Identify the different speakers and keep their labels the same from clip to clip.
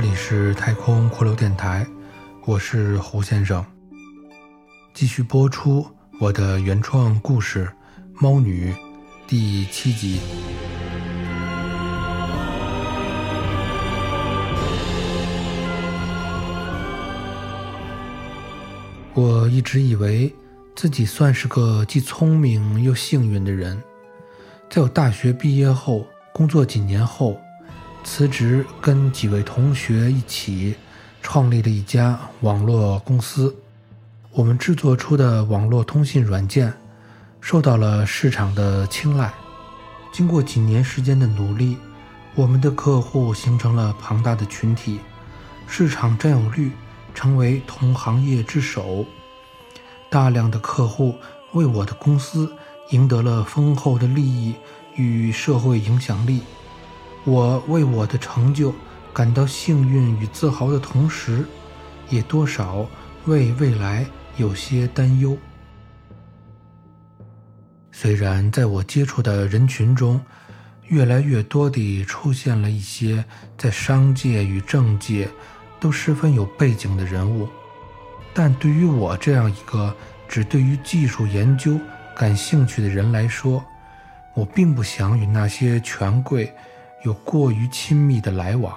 Speaker 1: 这里是太空骷髅电台，我是胡先生。继续播出我的原创故事《猫女》第七集。我一直以为自己算是个既聪明又幸运的人，在我大学毕业后，工作几年后。辞职，跟几位同学一起创立了一家网络公司。我们制作出的网络通信软件受到了市场的青睐。经过几年时间的努力，我们的客户形成了庞大的群体，市场占有率成为同行业之首。大量的客户为我的公司赢得了丰厚的利益与社会影响力。我为我的成就感到幸运与自豪的同时，也多少为未来有些担忧。虽然在我接触的人群中，越来越多地出现了一些在商界与政界都十分有背景的人物，但对于我这样一个只对于技术研究感兴趣的人来说，我并不想与那些权贵。有过于亲密的来往，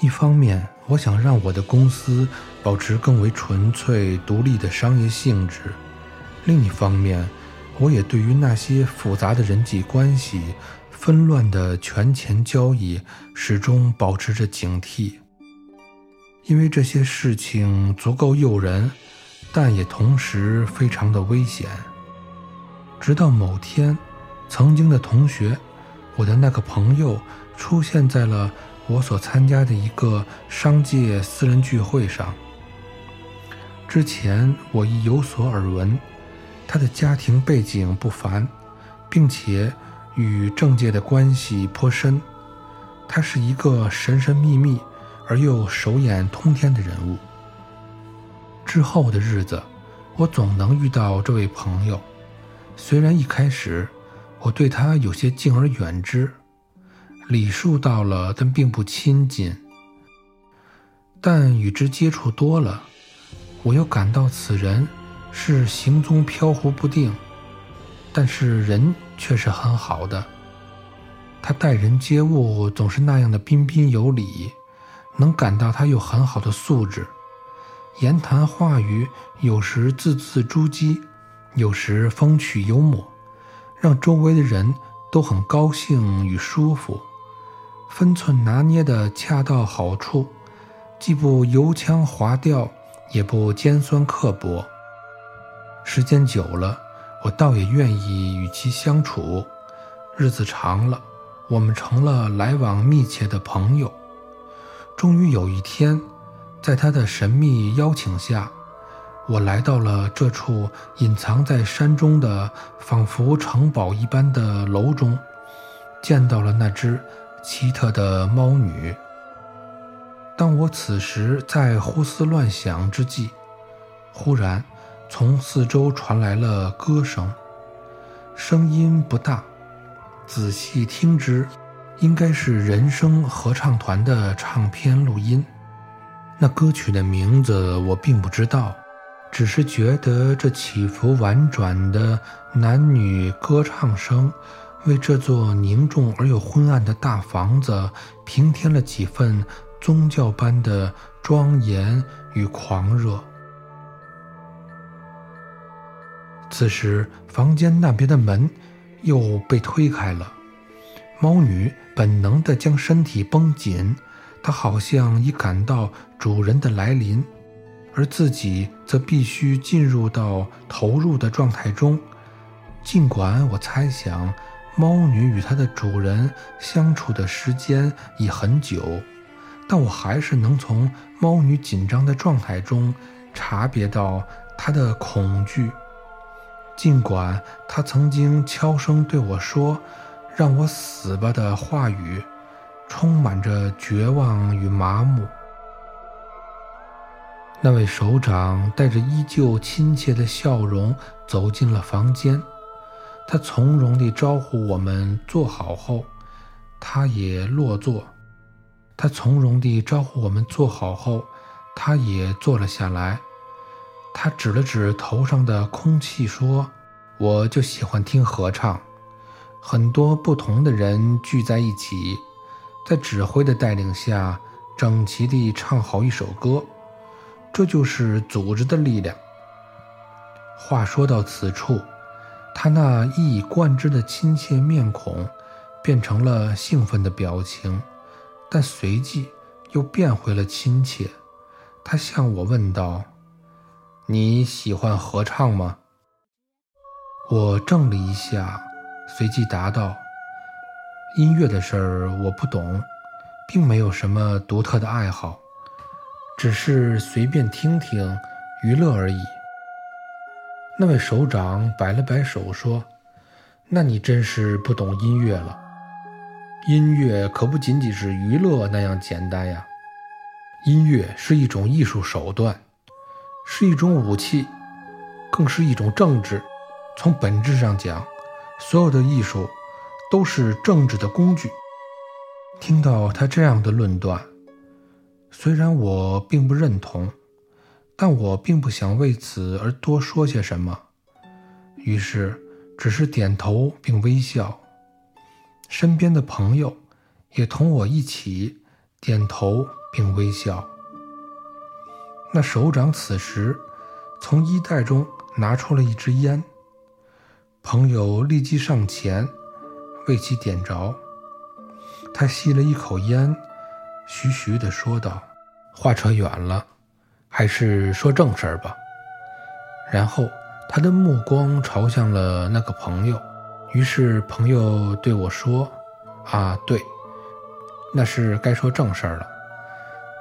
Speaker 1: 一方面我想让我的公司保持更为纯粹独立的商业性质，另一方面，我也对于那些复杂的人际关系、纷乱的权钱交易始终保持着警惕，因为这些事情足够诱人，但也同时非常的危险。直到某天，曾经的同学。我的那个朋友出现在了我所参加的一个商界私人聚会上。之前我已有所耳闻，他的家庭背景不凡，并且与政界的关系颇深。他是一个神神秘秘而又手眼通天的人物。之后的日子，我总能遇到这位朋友，虽然一开始。我对他有些敬而远之，礼数到了，但并不亲近。但与之接触多了，我又感到此人是行踪飘忽不定，但是人却是很好的。他待人接物总是那样的彬彬有礼，能感到他有很好的素质。言谈话语有时字字珠玑，有时风趣幽默。让周围的人都很高兴与舒服，分寸拿捏的恰到好处，既不油腔滑调，也不尖酸刻薄。时间久了，我倒也愿意与其相处。日子长了，我们成了来往密切的朋友。终于有一天，在他的神秘邀请下。我来到了这处隐藏在山中的仿佛城堡一般的楼中，见到了那只奇特的猫女。当我此时在胡思乱想之际，忽然从四周传来了歌声，声音不大，仔细听之，应该是人声合唱团的唱片录音。那歌曲的名字我并不知道。只是觉得这起伏婉转的男女歌唱声，为这座凝重而又昏暗的大房子平添了几分宗教般的庄严与狂热。此时，房间那边的门又被推开了，猫女本能地将身体绷紧，她好像已感到主人的来临。而自己则必须进入到投入的状态中。尽管我猜想，猫女与它的主人相处的时间已很久，但我还是能从猫女紧张的状态中察别到她的恐惧。尽管她曾经悄声对我说“让我死吧”的话语，充满着绝望与麻木。那位首长带着依旧亲切的笑容走进了房间，他从容地招呼我们坐好后，他也落座。他从容地招呼我们坐好后，他也坐了下来。他指了指头上的空气，说：“我就喜欢听合唱，很多不同的人聚在一起，在指挥的带领下，整齐地唱好一首歌，这就是组织的力量。”话说到此处，他那一以贯之的亲切面孔，变成了兴奋的表情，但随即又变回了亲切。他向我问道。你喜欢合唱吗？我怔了一下，随即答道：“音乐的事儿我不懂，并没有什么独特的爱好，只是随便听听，娱乐而已。”那位首长摆了摆手说：“那你真是不懂音乐了。音乐可不仅仅是娱乐那样简单呀，音乐是一种艺术手段。”是一种武器，更是一种政治。从本质上讲，所有的艺术都是政治的工具。听到他这样的论断，虽然我并不认同，但我并不想为此而多说些什么，于是只是点头并微笑。身边的朋友也同我一起点头并微笑。那首长此时从衣袋中拿出了一支烟，朋友立即上前为其点着。他吸了一口烟，徐徐地说道：“话扯远了，还是说正事儿吧。”然后他的目光朝向了那个朋友，于是朋友对我说：“啊，对，那是该说正事儿了。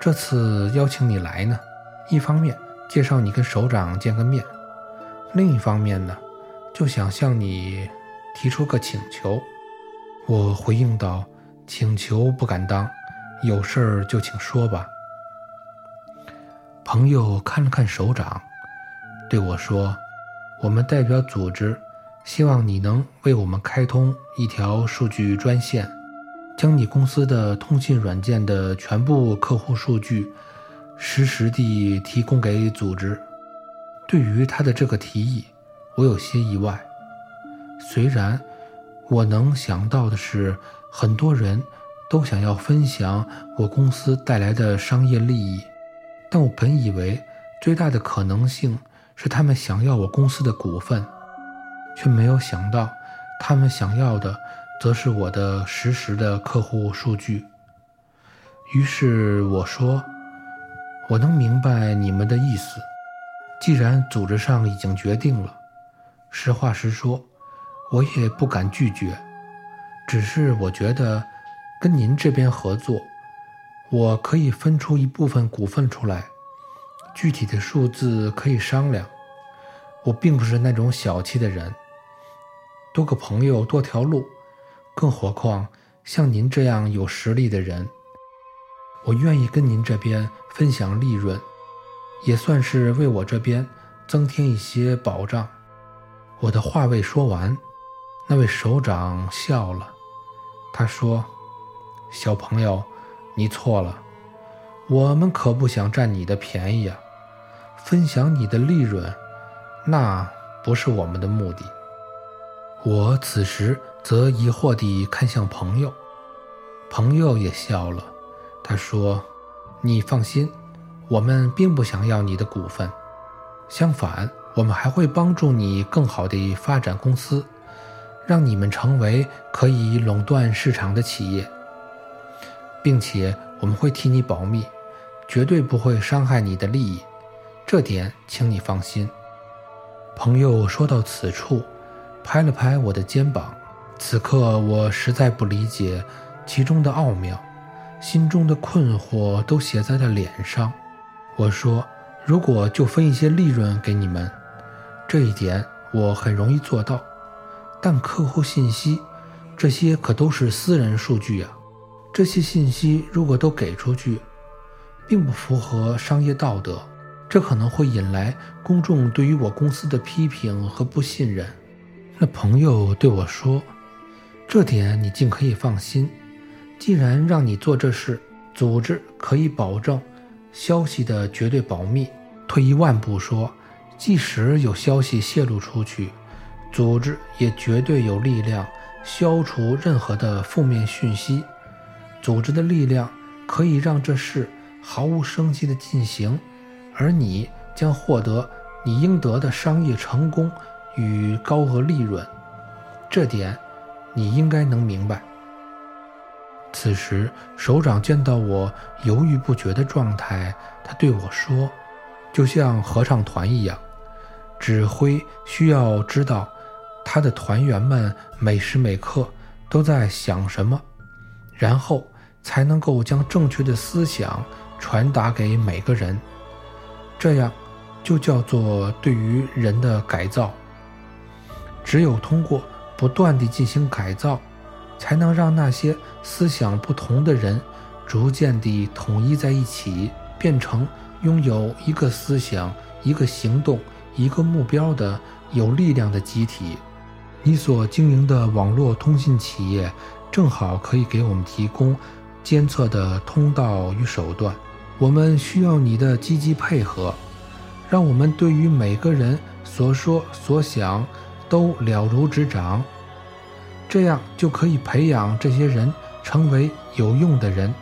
Speaker 1: 这次邀请你来呢。”一方面介绍你跟首长见个面，另一方面呢，就想向你提出个请求。我回应道：“请求不敢当，有事儿就请说吧。”朋友看了看手掌，对我说：“我们代表组织，希望你能为我们开通一条数据专线，将你公司的通信软件的全部客户数据。”实时地提供给组织。对于他的这个提议，我有些意外。虽然我能想到的是，很多人都想要分享我公司带来的商业利益，但我本以为最大的可能性是他们想要我公司的股份，却没有想到他们想要的则是我的实时的客户数据。于是我说。我能明白你们的意思，既然组织上已经决定了，实话实说，我也不敢拒绝。只是我觉得，跟您这边合作，我可以分出一部分股份出来，具体的数字可以商量。我并不是那种小气的人，多个朋友多条路，更何况像您这样有实力的人。我愿意跟您这边分享利润，也算是为我这边增添一些保障。我的话未说完，那位首长笑了，他说：“小朋友，你错了，我们可不想占你的便宜啊，分享你的利润，那不是我们的目的。”我此时则疑惑地看向朋友，朋友也笑了。他说：“你放心，我们并不想要你的股份，相反，我们还会帮助你更好地发展公司，让你们成为可以垄断市场的企业，并且我们会替你保密，绝对不会伤害你的利益，这点请你放心。”朋友说到此处，拍了拍我的肩膀。此刻我实在不理解其中的奥妙。心中的困惑都写在了脸上。我说：“如果就分一些利润给你们，这一点我很容易做到。但客户信息，这些可都是私人数据呀。这些信息如果都给出去，并不符合商业道德，这可能会引来公众对于我公司的批评和不信任。”那朋友对我说：“这点你尽可以放心。”既然让你做这事，组织可以保证消息的绝对保密。退一万步说，即使有消息泄露出去，组织也绝对有力量消除任何的负面讯息。组织的力量可以让这事毫无生机的进行，而你将获得你应得的商业成功与高额利润。这点你应该能明白。此时，首长见到我犹豫不决的状态，他对我说：“就像合唱团一样，指挥需要知道他的团员们每时每刻都在想什么，然后才能够将正确的思想传达给每个人。这样就叫做对于人的改造。只有通过不断地进行改造。”才能让那些思想不同的人逐渐地统一在一起，变成拥有一个思想、一个行动、一个目标的有力量的集体。你所经营的网络通信企业正好可以给我们提供监测的通道与手段。我们需要你的积极配合，让我们对于每个人所说所想都了如指掌。这样就可以培养这些人成为有用的人，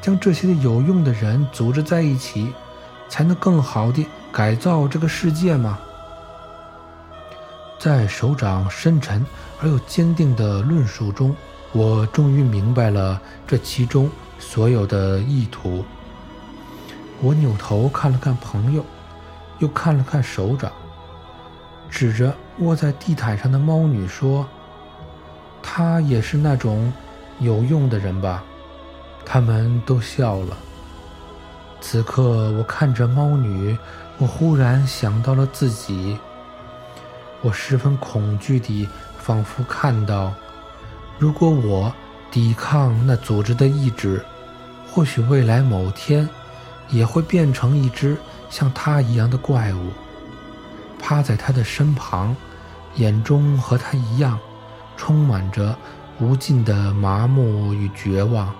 Speaker 1: 将这些有用的人组织在一起，才能更好地改造这个世界吗？在首长深沉而又坚定的论述中，我终于明白了这其中所有的意图。我扭头看了看朋友，又看了看手掌，指着卧在地毯上的猫女说。她也是那种有用的人吧？他们都笑了。此刻，我看着猫女，我忽然想到了自己。我十分恐惧地，仿佛看到，如果我抵抗那组织的意志，或许未来某天，也会变成一只像他一样的怪物，趴在他的身旁，眼中和他一样。充满着无尽的麻木与绝望。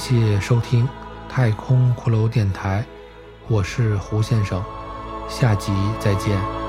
Speaker 1: 谢收听太空骷髅电台，我是胡先生，下集再见。